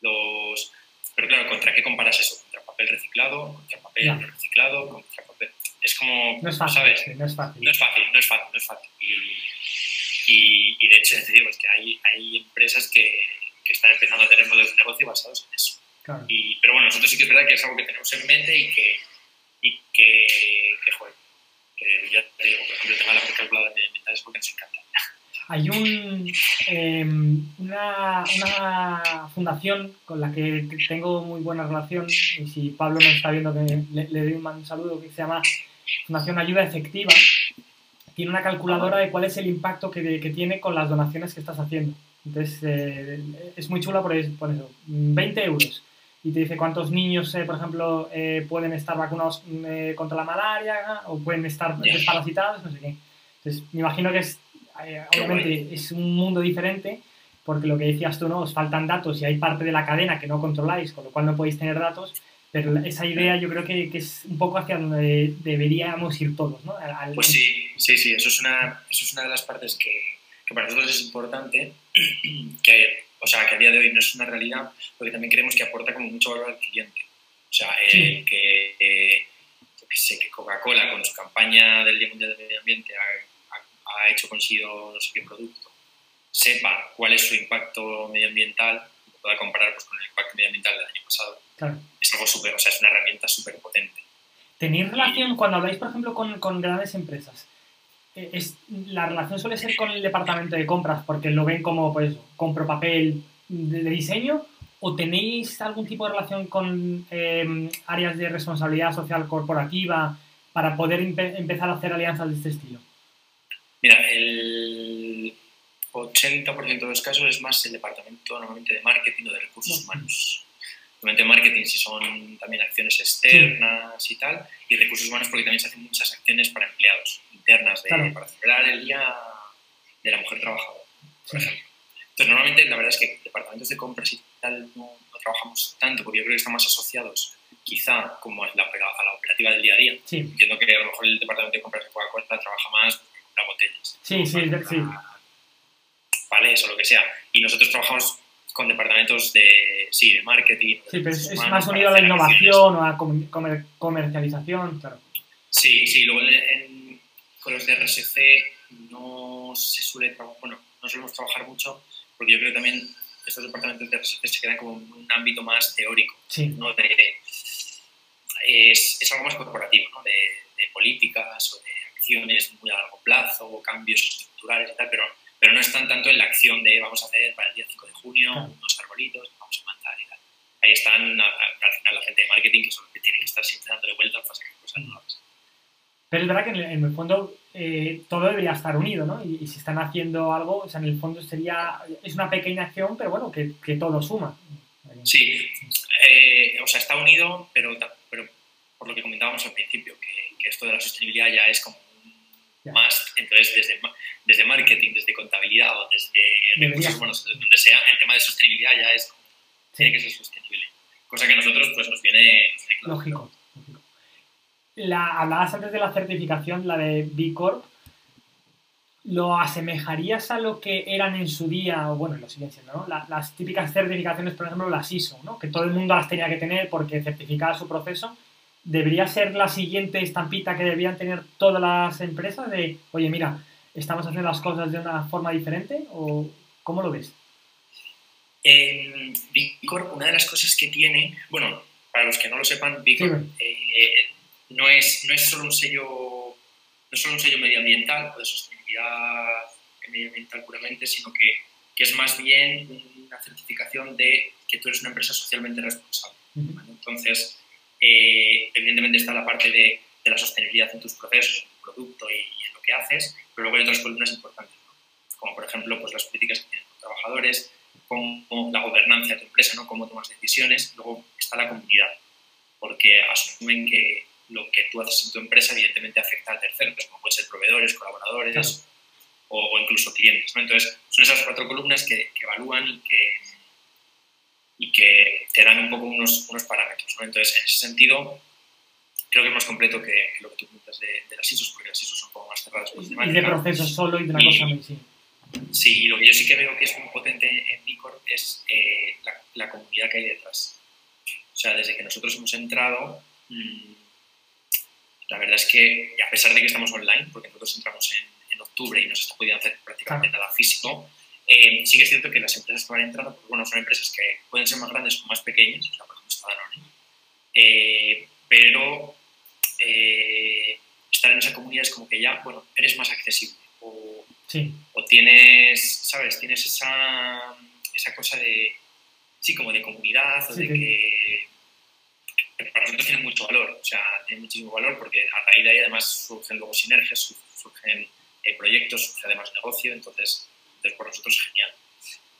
Speaker 2: Los, pero claro, ¿contra qué comparas eso? ¿Contra papel reciclado? ¿Contra papel no reciclado? ¿Contra papel? es como,
Speaker 1: no es fácil,
Speaker 2: ¿sabes?
Speaker 1: No es fácil.
Speaker 2: No es fácil, no es fácil, no es fácil. Y, y, de hecho, te digo, es que hay, hay empresas que, que, están empezando a tener modelos de negocio basados en eso.
Speaker 1: Claro.
Speaker 2: Y, pero bueno, nosotros sí que es verdad que es algo que tenemos en mente y que, y que, que joder, que ya te digo, por ejemplo, el tema de la calculadora de mental es porque nos encanta.
Speaker 1: Hay un, eh, una, una, fundación con la que tengo muy buena relación, y si Pablo no está viendo, que le, le doy un saludo, que se llama Fundación Ayuda Efectiva, tiene una calculadora de cuál es el impacto que, que tiene con las donaciones que estás haciendo. Entonces, eh, es muy chula por eso, por eso, 20 euros. Y te dice cuántos niños, eh, por ejemplo, eh, pueden estar vacunados contra la malaria o pueden estar desparasitados, no sé qué. Entonces, me imagino que es, obviamente, es un mundo diferente porque lo que decías tú, ¿no? Os faltan datos y hay parte de la cadena que no controláis, con lo cual no podéis tener datos pero esa idea yo creo que, que, es un poco hacia donde deberíamos ir todos, ¿no?
Speaker 2: Pues sí, sí, sí, eso es una, eso es una de las partes que, que para nosotros es importante, que, o sea, que a día de hoy no es una realidad, porque también creemos que aporta como mucho valor al cliente. O sea, que, Coca-Cola con su campaña del Día Mundial del Medio Ambiente ha, hecho consigo no sé qué producto, sepa cuál es su impacto medioambiental pueda comparar pues, con el impacto medioambiental Es algo súper, o sea, es una herramienta súper potente.
Speaker 1: ¿Tenéis relación, cuando habláis, por ejemplo, con, con grandes empresas, eh, es, la relación suele ser con el departamento de compras, porque lo ven como, pues, compro papel de, diseño, o tenéis algún tipo de relación con em, áreas de responsabilidad social corporativa para poder empezar a hacer alianzas de este estilo?
Speaker 2: Mira, el 80% de los casos es más el departamento normalmente de marketing o de recursos humanos. Normalmente marketing si son también acciones externas y tal, y recursos humanos porque también se hacen muchas acciones para empleados internas de, para celebrar el día de la mujer trabajadora, por ejemplo. Entonces, normalmente la verdad es que departamentos de compras y tal no, trabajamos tanto porque yo creo que están más asociados quizá como la, a la operativa del día a día. Entiendo que a lo mejor el departamento de compras de Coca-Cola trabaja más porque compra botellas.
Speaker 1: Sí, sí, sí.
Speaker 2: Vale, eso, lo que sea. Y nosotros trabajamos con departamentos de, sí, de marketing.
Speaker 1: Sí, pero es, más unido a la innovación o a la comercialización, claro.
Speaker 2: Sí, sí, luego con los de RSC no se suele bueno, no solemos trabajar mucho porque yo creo que también estos departamentos de RSC se quedan como en un ámbito más teórico,
Speaker 1: sí.
Speaker 2: ¿no? De, es, es, algo más corporativo, ¿no? De, de políticas o de acciones muy a largo plazo o cambios estructurales y tal, pero pero no están tanto en la acción de vamos a hacer para el día 5 de junio unos arbolitos, vamos a mandar y tal. Ahí están al final la gente de marketing que son los que tienen que estar siempre dándole vueltas para sacar cosas nuevas.
Speaker 1: Pero es verdad que en el, fondo eh, todo debería estar unido, ¿no? Y, si están haciendo algo, o sea, en el fondo sería, es una pequeña acción, pero bueno, que, que todo suma.
Speaker 2: Sí, eh, o sea, está unido, pero, pero por lo que comentábamos al principio, que, que esto de la sostenibilidad ya es como más, entonces desde, desde marketing, desde contabilidad o desde recursos humanos, donde sea, el tema de sostenibilidad ya es, tiene que ser sostenible. Cosa que a nosotros pues nos viene...
Speaker 1: Lógico. La, hablabas antes de la certificación, la de B Corp. ¿Lo asemejarías a lo que eran en su día, o bueno, lo siguen siendo, ¿no? las típicas certificaciones, por ejemplo, las ISO, ¿no? Que todo el mundo las tenía que tener porque certificaba su proceso debería ser la siguiente estampita que deberían tener todas las empresas de, oye, mira, estamos haciendo las cosas de una forma diferente o cómo lo ves?
Speaker 2: En Bicor, una de las cosas que tiene, bueno, para los que no lo sepan, Bicor eh, no, es, no es solo un sello no es solo un sello medioambiental o de sostenibilidad medioambiental puramente, sino que, que, es más bien una certificación de que tú eres una empresa socialmente responsable. Entonces, eh, evidentemente está la parte de, de, la sostenibilidad en tus procesos, en tu producto y, en lo que haces, pero luego hay otras columnas importantes, como por ejemplo pues, las políticas que tienes con trabajadores, como la gobernanza de tu empresa, ¿no? cómo tomas decisiones, luego está la comunidad, porque asumen que lo que tú haces en tu empresa evidentemente afecta a terceros, como pueden ser proveedores, colaboradores o, incluso clientes. Entonces, son esas cuatro columnas que, que evalúan y que y que te dan un poco unos, unos parámetros. ¿no? Entonces, en ese sentido, creo que es más completo que, lo que tú comentas de, de, las ISOs, porque las ISOs son un poco más cerradas.
Speaker 1: Pues, y de procesos solo y de una cosa muy sí.
Speaker 2: Sí, y lo que yo sí que veo que es muy potente en Bicor es eh, la, la, comunidad que hay detrás. O sea, desde que nosotros hemos entrado, mmm, la verdad es que, a pesar de que estamos online, porque nosotros entramos en, en octubre y no se está pudiendo hacer prácticamente nada físico, eh, sí que es cierto que las empresas que van entrando, pues, bueno, son empresas que pueden ser más grandes o más pequeñas, o sea, por ejemplo, Danone, eh, pero eh, estar en esa comunidad es como que ya, bueno, eres más accesible o, o tienes, ¿sabes? Tienes esa, esa cosa de, sí, como de comunidad o de que para nosotros tiene mucho valor, o sea, tiene muchísimo valor porque a raíz de ahí además surgen luego sinergias, surgen proyectos, surge además negocio, entonces entonces, por nosotros genial.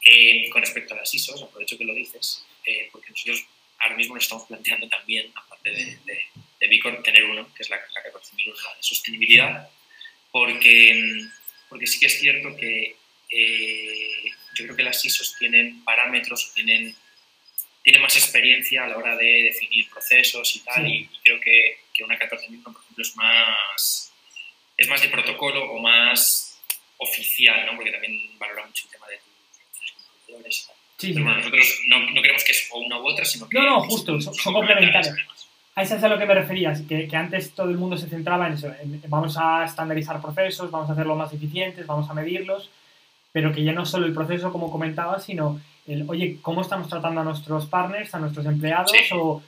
Speaker 2: Eh, con respecto a las ISOs, aprovecho que lo dices, eh, porque nosotros ahora mismo nos estamos planteando también, aparte de, de, de Bicor, tener uno, que es la, la 14001, la de sostenibilidad, porque, porque sí que es cierto que eh, yo creo que las ISOs tienen parámetros, tienen, tienen más experiencia a la hora de definir procesos y tal, y, creo que, que una 14001, por ejemplo, es más, es más de protocolo o más oficial, ¿no? porque también valora mucho el tema de tus Sí, Pero bueno, nosotros no, no, creemos que es o una u otra, sino que...
Speaker 1: No, no, justo, son, complementarios. a eso es a lo que me refería, que, que, antes todo el mundo se centraba en eso, vamos a estandarizar procesos, vamos a hacerlos más eficientes, vamos a medirlos, pero que ya no solo el proceso, como comentaba, sino el, oye, ¿cómo estamos tratando a nuestros partners, a nuestros empleados? O,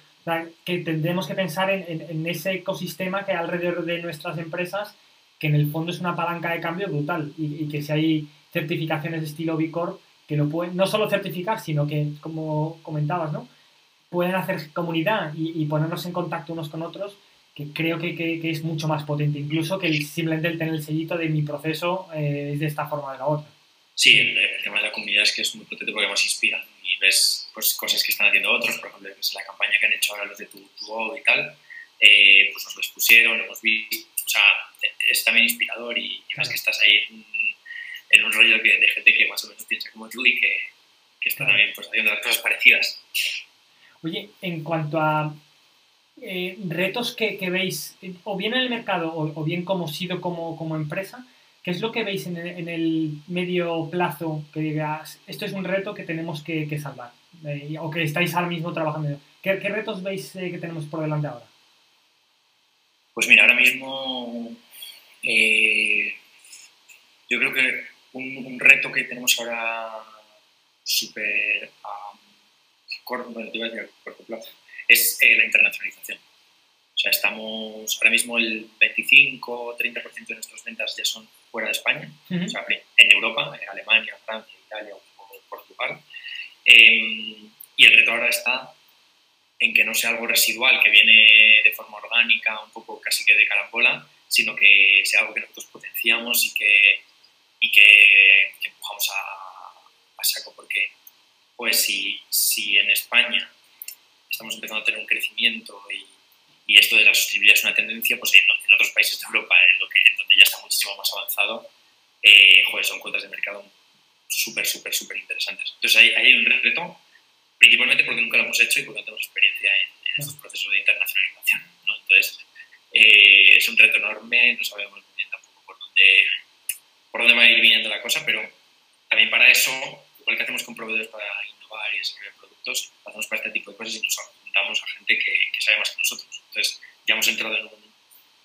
Speaker 1: que tendremos que pensar en, en, ese ecosistema que hay alrededor de nuestras empresas, que en el fondo es una palanca de cambio brutal y, y que si hay certificaciones de estilo B Corp que lo pueden no solo certificar, sino que, como comentabas, ¿no? pueden hacer comunidad y, ponernos en contacto unos con otros, que creo que, que, es mucho más potente, incluso que el, simplemente el tener el sellito de mi proceso eh, es de esta forma o de la otra.
Speaker 2: Sí, el, tema de la comunidad es que es muy potente porque nos inspira y ves pues, cosas que están haciendo otros, por ejemplo, la campaña que han hecho ahora los de tu, tu y tal, eh, pues nos lo expusieron, lo hemos visto, o sea, es también inspirador y, ves que estás ahí en, un rollo de, gente que más o menos piensa como tú y que, que está también pues, haciendo las cosas parecidas.
Speaker 1: Oye, en cuanto a eh, retos que, veis, o bien en el mercado o, bien como sido como, como, empresa, ¿qué es lo que veis en el, medio plazo que digas, esto es un reto que tenemos que, salvar? Eh, o que estáis ahora mismo trabajando. ¿Qué, qué retos veis eh, que tenemos por delante ahora?
Speaker 2: Pues mira, ahora mismo yo creo que un, reto que tenemos ahora súper corto, plazo, es eh, la internacionalización. O sea, estamos ahora mismo el 25-30% de nuestras ventas ya son fuera de España, o sea, en Europa, en Alemania, Francia, Italia o Portugal. Em, y el reto ahora está en que no sea algo residual, que viene de forma orgánica, un poco casi que de carambola, sino que sea algo que nosotros potenciamos y que, y que, empujamos a, a saco, porque pues si, si en España estamos empezando a tener un crecimiento y, y esto de la sostenibilidad es una tendencia, pues en, otros países de Europa, en, lo que, en donde ya está muchísimo más avanzado, eh, joder, son cuotas de mercado súper, súper, súper interesantes. Entonces ahí, hay un reto, principalmente porque nunca lo hemos hecho y porque no tenemos experiencia en, estos procesos de internacionalización. ¿no? Entonces eh, es un reto enorme, no sabemos muy bien tampoco por dónde, por dónde va a ir viniendo la cosa, pero también para eso, igual que hacemos con proveedores para y desarrollar productos, hacemos para este tipo de cosas y nos apuntamos a gente que, que sabe más que nosotros. Entonces, ya hemos entrado en un,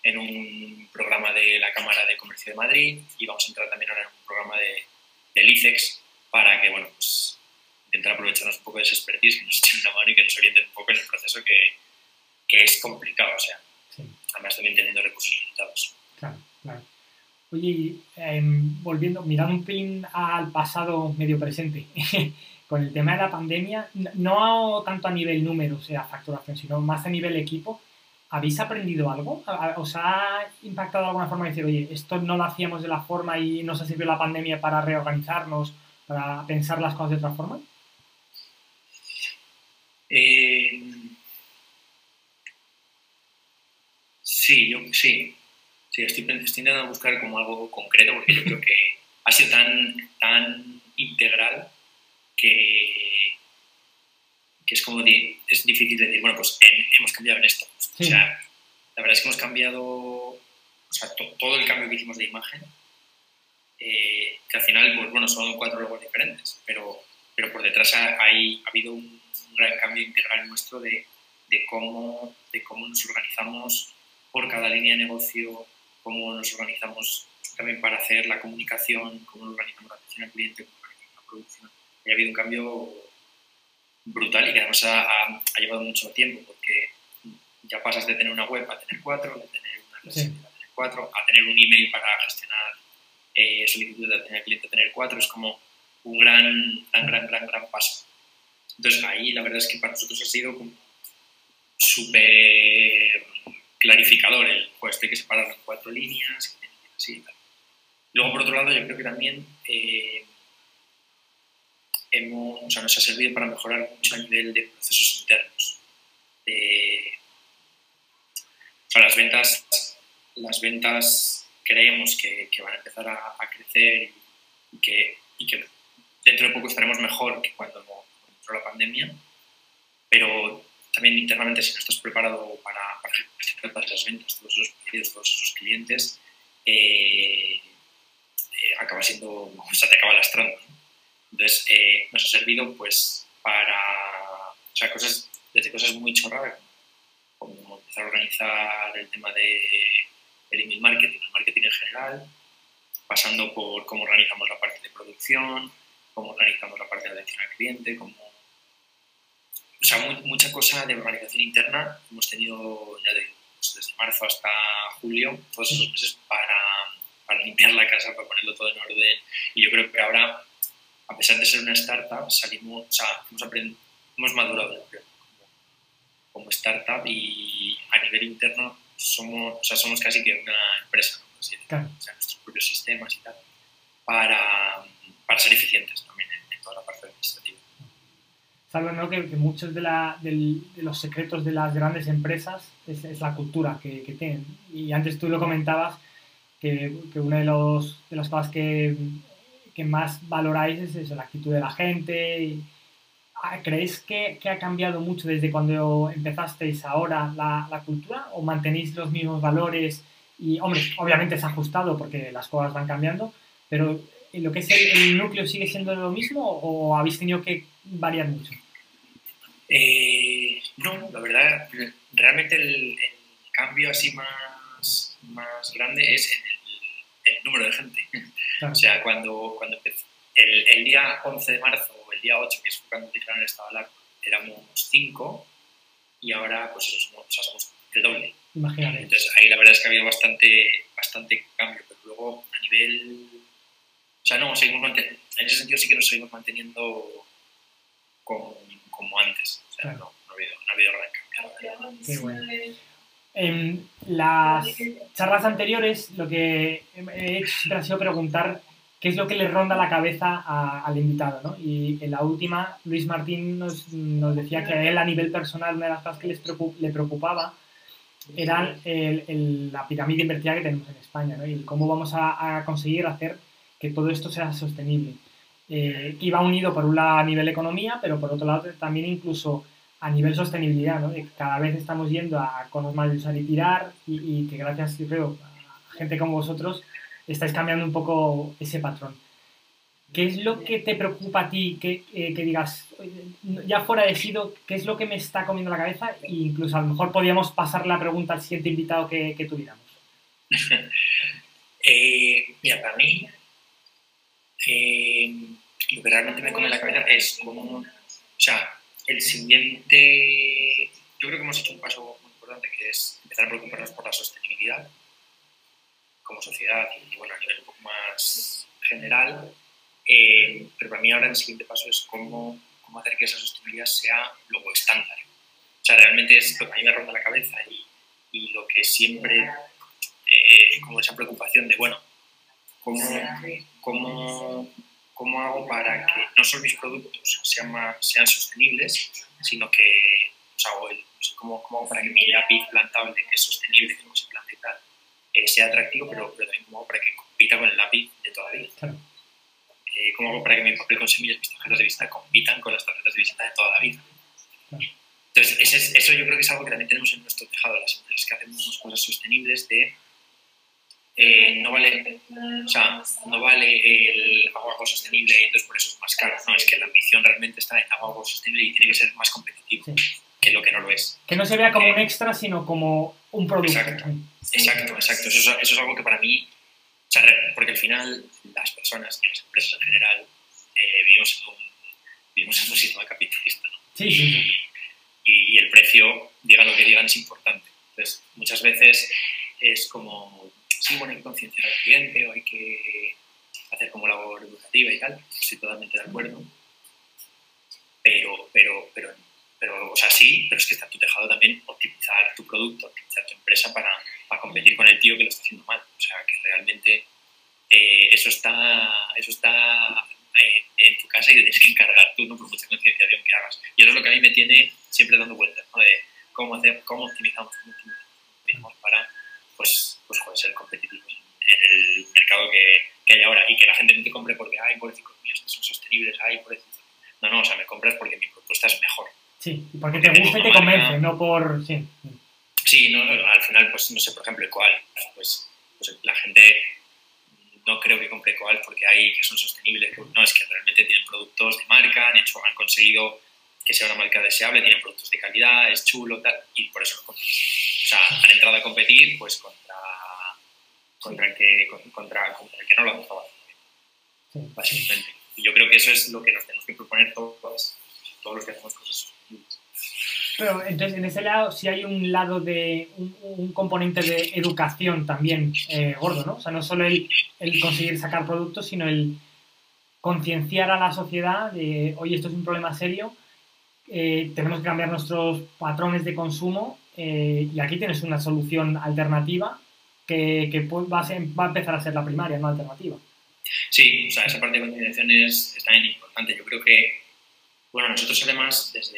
Speaker 2: en un, programa de la Cámara de Comercio de Madrid y vamos a entrar también ahora en un programa de, del ICEX para que, bueno, pues intentar aprovecharnos un poco de esa expertise, que nos echen una mano y que nos orienten un poco en el proceso que, que es complicado, o sea, además también teniendo recursos limitados.
Speaker 1: Claro, claro. Oye, eh, volviendo, mirando un pelín al pasado medio presente, con el tema de la pandemia, no tanto a nivel número, o sea, facturación, sino más a nivel equipo, ¿habéis aprendido algo? ¿Os ha impactado de alguna forma decir, oye, esto no lo hacíamos de la forma y nos ha servido la pandemia para reorganizarnos, para pensar las cosas de otra forma?
Speaker 2: Eh, sí, yo sí. Sí, estoy, estoy, intentando buscar como algo concreto porque yo creo que ha sido tan, tan integral que, que es como es difícil decir, bueno, pues hemos cambiado en esto. O sea, la verdad es que hemos cambiado, o sea, todo el cambio que hicimos de imagen, eh, que al final, pues bueno, son cuatro logos diferentes, pero, pero por detrás ha, ha habido un, gran cambio integral nuestro de, de, cómo, de cómo nos organizamos por cada línea de negocio, cómo nos organizamos también para hacer la comunicación, cómo nos organizamos la atención al cliente, cómo organizamos la producción ha habido un cambio brutal y que además ha, llevado mucho tiempo porque ya pasas de tener una web a tener cuatro, de tener una red a tener cuatro, a tener un email para gestionar eh, solicitudes de atención al cliente a tener cuatro, es como un gran, gran, gran, gran, gran paso. Entonces ahí la verdad es que para nosotros ha sido súper clarificador el, pues esto hay que cuatro líneas, así y tal. Luego, por otro lado, yo creo que también eh, hemos, o sea, nos ha servido para mejorar mucho a nivel de procesos internos. o sea, las ventas, las ventas creemos que, que van a empezar a, crecer y que, y que, dentro de poco estaremos mejor que cuando, entró la pandemia, pero también internamente si no estás preparado para, todas esas ventas, todos esos pedidos, todos esos clientes, eh, eh, acaba siendo, o sea, te acaba lastrando. Entonces, eh, nos ha servido pues para, o sea, cosas, desde cosas muy chorradas, como organizar el tema de el email marketing, el marketing en general, pasando por cómo organizamos la parte de producción, cómo organizamos la parte de atención al cliente, cómo... O sea, mucha cosa de organización interna hemos tenido ya de, pues, desde marzo hasta julio, todos esos meses para, para limpiar la casa, para ponerlo todo en orden. Y yo creo que ahora, a pesar de ser una startup, salimos, o sea, hemos, hemos madurado como, como startup y a nivel interno somos, o sea, somos casi que una empresa, ¿no? Así, o sea, nuestros propios sistemas y tal, para, para ser eficientes también en, toda la parte administrativa.
Speaker 1: Que, muchos de, la, de, los secretos de las grandes empresas es, la cultura que, tienen. Y antes tú lo comentabas, que, que una de, los, de las cosas que, más valoráis es eso, la actitud de la gente. Y, Ah, ¿Creéis que, ha cambiado mucho desde cuando empezasteis ahora la, cultura o mantenéis los mismos valores? Y, hombre, obviamente se ha ajustado porque las cosas van cambiando, pero ¿lo que es el núcleo sigue siendo lo mismo o habéis tenido que variar mucho?
Speaker 2: Eh, no, la verdad, realmente el, el, cambio así más, más grande es en el, el número de gente. Claro. O sea, cuando, cuando empezó, el, el día 11 de marzo el día 8, que es cuando declararon el estado de alarma, éramos 5 y ahora pues eso, somos, o sea, somos el doble.
Speaker 1: Imagínate.
Speaker 2: Entonces ahí la verdad es que ha habido bastante, bastante cambio, pero luego a nivel... O sea, no, seguimos manteniendo, en ese sentido sí que nos seguimos manteniendo como, como antes. O sea, claro. no, no, ha habido, no ha habido gran cambio.
Speaker 1: Qué bueno. En las charlas anteriores lo que he hecho siempre ha sido preguntar qué es lo que le ronda la cabeza a, al invitado. ¿no? Y en la última, Luis Martín nos, nos, decía que a él a nivel personal una de las cosas que les preocup, le preocupaba era el, el, la pirámide invertida que tenemos en España ¿no? y cómo vamos a, a, conseguir hacer que todo esto sea sostenible. Eh, que iba unido por un lado a nivel economía, pero por otro lado también incluso a nivel sostenibilidad, ¿no? cada vez estamos yendo a cosas más de usar y tirar y, y que gracias, creo, a gente como vosotros estáis cambiando un poco ese patrón. ¿Qué es lo que te preocupa a ti que, eh, que digas, ya fuera de Sido, qué es lo que me está comiendo la cabeza? E incluso a lo mejor podríamos pasar la pregunta al siguiente invitado que, que tuviéramos.
Speaker 2: eh, mira, para mí, lo que realmente me come la cabeza es como, o sea, el siguiente, yo creo que hemos hecho un paso muy importante que es empezar a preocuparnos por la sostenibilidad como sociedad y bueno, a nivel un poco más general. Eh, pero para mí ahora el siguiente paso es cómo, cómo hacer que esa sostenibilidad sea luego estándar. O sea, realmente es lo que a mí me ronda la cabeza y, y lo que siempre, eh, como esa preocupación de, bueno, ¿cómo, cómo, cómo hago para que no solo mis productos sean, más, sean sostenibles, sino que, o sea, o el, o sea, ¿cómo, ¿cómo, hago para que mi lápiz plantable, que es sostenible, como se planta y tal, eh, sea atractivo, pero, pero también como para que compita con el lápiz de toda la vida.
Speaker 1: Claro.
Speaker 2: Eh, como hago para que mi papel con semillas, mis tarjetas de visita compitan con las tarjetas de visita de toda la vida. Claro. Entonces, ese, eso yo creo que es algo que también tenemos en nuestro tejado, las empresas que hacemos cosas sostenibles de eh, no vale, o sea, no vale el hago algo sostenible y entonces por eso es más caro. No, es que la ambición realmente está en algo sostenible y tiene que ser más competitivo sí. que lo que no lo es.
Speaker 1: Que no se vea como eh, un extra, sino como un producto.
Speaker 2: Exacto, exacto, exacto. Eso, es, eso es algo que para mí, o sea, porque al final las personas y las empresas en general eh, vivimos, en un, vivimos en un sistema capitalista, ¿no?
Speaker 1: Sí, sí, sí.
Speaker 2: Y, y, el precio, diga lo que digan, es importante. Entonces, muchas veces es como, sí, bueno, hay que concienciar al cliente o hay que hacer como labor educativa y tal, estoy totalmente de acuerdo. Pero, pero, pero pero, o sea, sí, pero es que está en tu tejado también optimizar tu producto, optimizar tu empresa para, para competir con el tío que lo está haciendo mal. O sea, que realmente eh, eso está, eso está eh, en tu casa y te tienes que encargar tú, ¿no? Por mucha concienciación que hagas. Y eso es lo que a mí me tiene siempre dando vueltas, ¿no? De cómo hacer, cómo optimizamos, cómo optimizamos para, pues, pues joder, ser competitivos en el mercado que, que hay ahora y que la gente no te compre porque, ay, pobrecitos míos, que son sostenibles, ay, pobrecitos. No, no, o sea, me compras porque mi propuesta es mejor.
Speaker 1: Sí, porque te gusta y te convence, no por... Sí.
Speaker 2: sí, no, al final, pues no sé, por ejemplo, Ecoal, pues, pues la gente no creo que compre Ecoal porque hay que son sostenibles, no, es que realmente tienen productos de marca, han, hecho, han conseguido que sea una marca deseable, tienen productos de calidad, es chulo, tal, y por eso lo compro. sea, han entrado a competir pues contra, contra, el, que, contra, contra el que no lo ha sí. básicamente. Y yo creo que eso es lo que nos tenemos que proponer todos, todos los que hacemos cosas
Speaker 1: pero entonces en ese lado sí hay un lado de un, componente de educación también eh, gordo, ¿no? O sea, no solo el, el conseguir sacar productos, sino el concienciar a la sociedad de, oye, esto es un problema serio, eh, tenemos que cambiar nuestros patrones de consumo eh, y aquí tienes una solución alternativa que, que va, a va, a empezar a ser la primaria, no alternativa.
Speaker 2: Sí, o sea, esa parte de concienciación es, es también importante. Yo creo que, bueno, nosotros además desde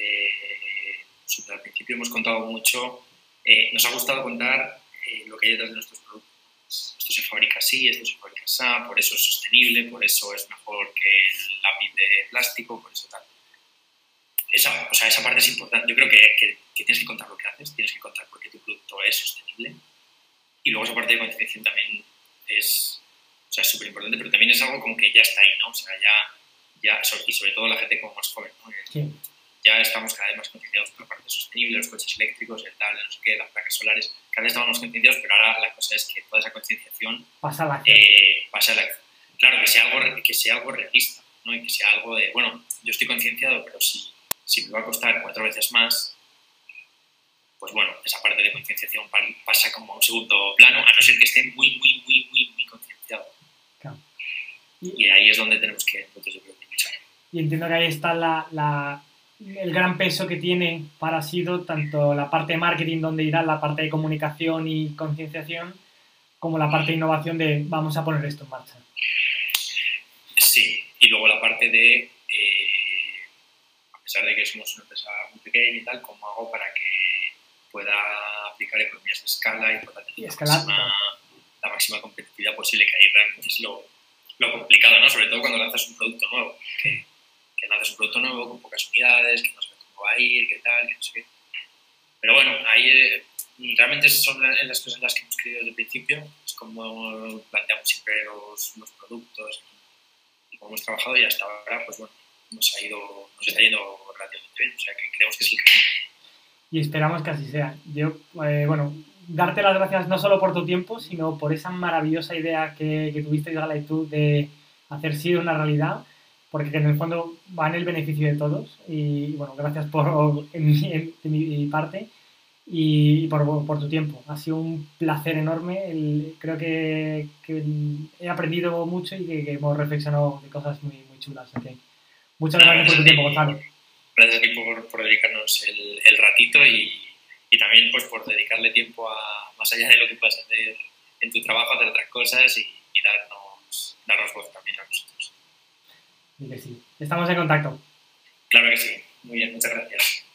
Speaker 2: al principio hemos contado mucho, eh, nos ha gustado contar lo que hay detrás de nuestros productos esto se fabrica así, esto se fabrica así, por eso es sostenible, por eso es mejor que el lápiz de plástico, por eso tal. Esa, o sea, esa parte es importante. Yo creo que, que, tienes que contar lo que haces, tienes que contar por qué tu producto es sostenible. Y luego esa parte de concienciación también es o sea, súper importante, pero también es algo como que ya está ahí, ¿no? O sea, ya, ya y sobre todo la gente como más joven, ¿no? Sí ya estamos cada vez más concienciados por la parte sostenible, los coches eléctricos, el tal, no sé qué, las placas solares, cada vez estamos más concienciados, pero ahora la cosa es que toda esa concienciación
Speaker 1: pasa a la
Speaker 2: acción. Eh, pasa a la. Claro, que sea algo, que sea algo realista, ¿no? Y que sea algo de, bueno, yo estoy concienciado, pero si, si me va a costar cuatro veces más, pues bueno, esa parte de concienciación pasa como a un segundo plano, a no ser que esté muy, muy, muy, muy, muy concienciado. Claro. Y, ahí es donde tenemos que, entonces yo creo.
Speaker 1: Y entiendo que ahí está la, la el gran peso que tiene para sido tanto la parte de marketing, donde irá la parte de comunicación y concienciación, como la parte de innovación de vamos a poner esto en marcha.
Speaker 2: Sí, y luego la parte de, pesar de que somos una empresa muy pequeña y tal, ¿cómo hago para que pueda aplicar economías de escala y pueda tener la, máxima, competitividad posible, que ahí realmente es lo, lo complicado, ¿no? Sobre todo cuando lanzas un producto nuevo. Que lanzas un producto nuevo con pocas unidades, que no sabes cómo va a ir, qué tal, que no sé qué. Pero bueno, ahí eh, realmente son las cosas en las que hemos creído desde el principio, es como planteamos siempre los, los productos y cómo hemos trabajado y hasta ahora, pues bueno, nos, ha ido, nos está yendo relativamente o sea que creemos que sí.
Speaker 1: Y esperamos que así sea. Yo, eh, bueno, darte las gracias no solo por tu tiempo, sino por esa maravillosa idea que, que tuviste, Gala, y tú de hacer sido una realidad porque en el fondo va en el beneficio de todos. Y bueno, gracias por en mi, parte y por, por, tu tiempo. Ha sido un placer enorme. creo que, que, he aprendido mucho y que, hemos reflexionado de cosas muy, muy chulas. Muchas gracias por tu tiempo, Gonzalo.
Speaker 2: Gracias a ti por, por dedicarnos el, el ratito y, y, también pues, por dedicarle tiempo a, más allá de lo que puedas hacer en tu trabajo, hacer otras cosas y, y darnos, darnos voz también a nosotros.
Speaker 1: Y que sí. Estamos en contacto.
Speaker 2: Claro que sí. Muy bien, muchas gracias.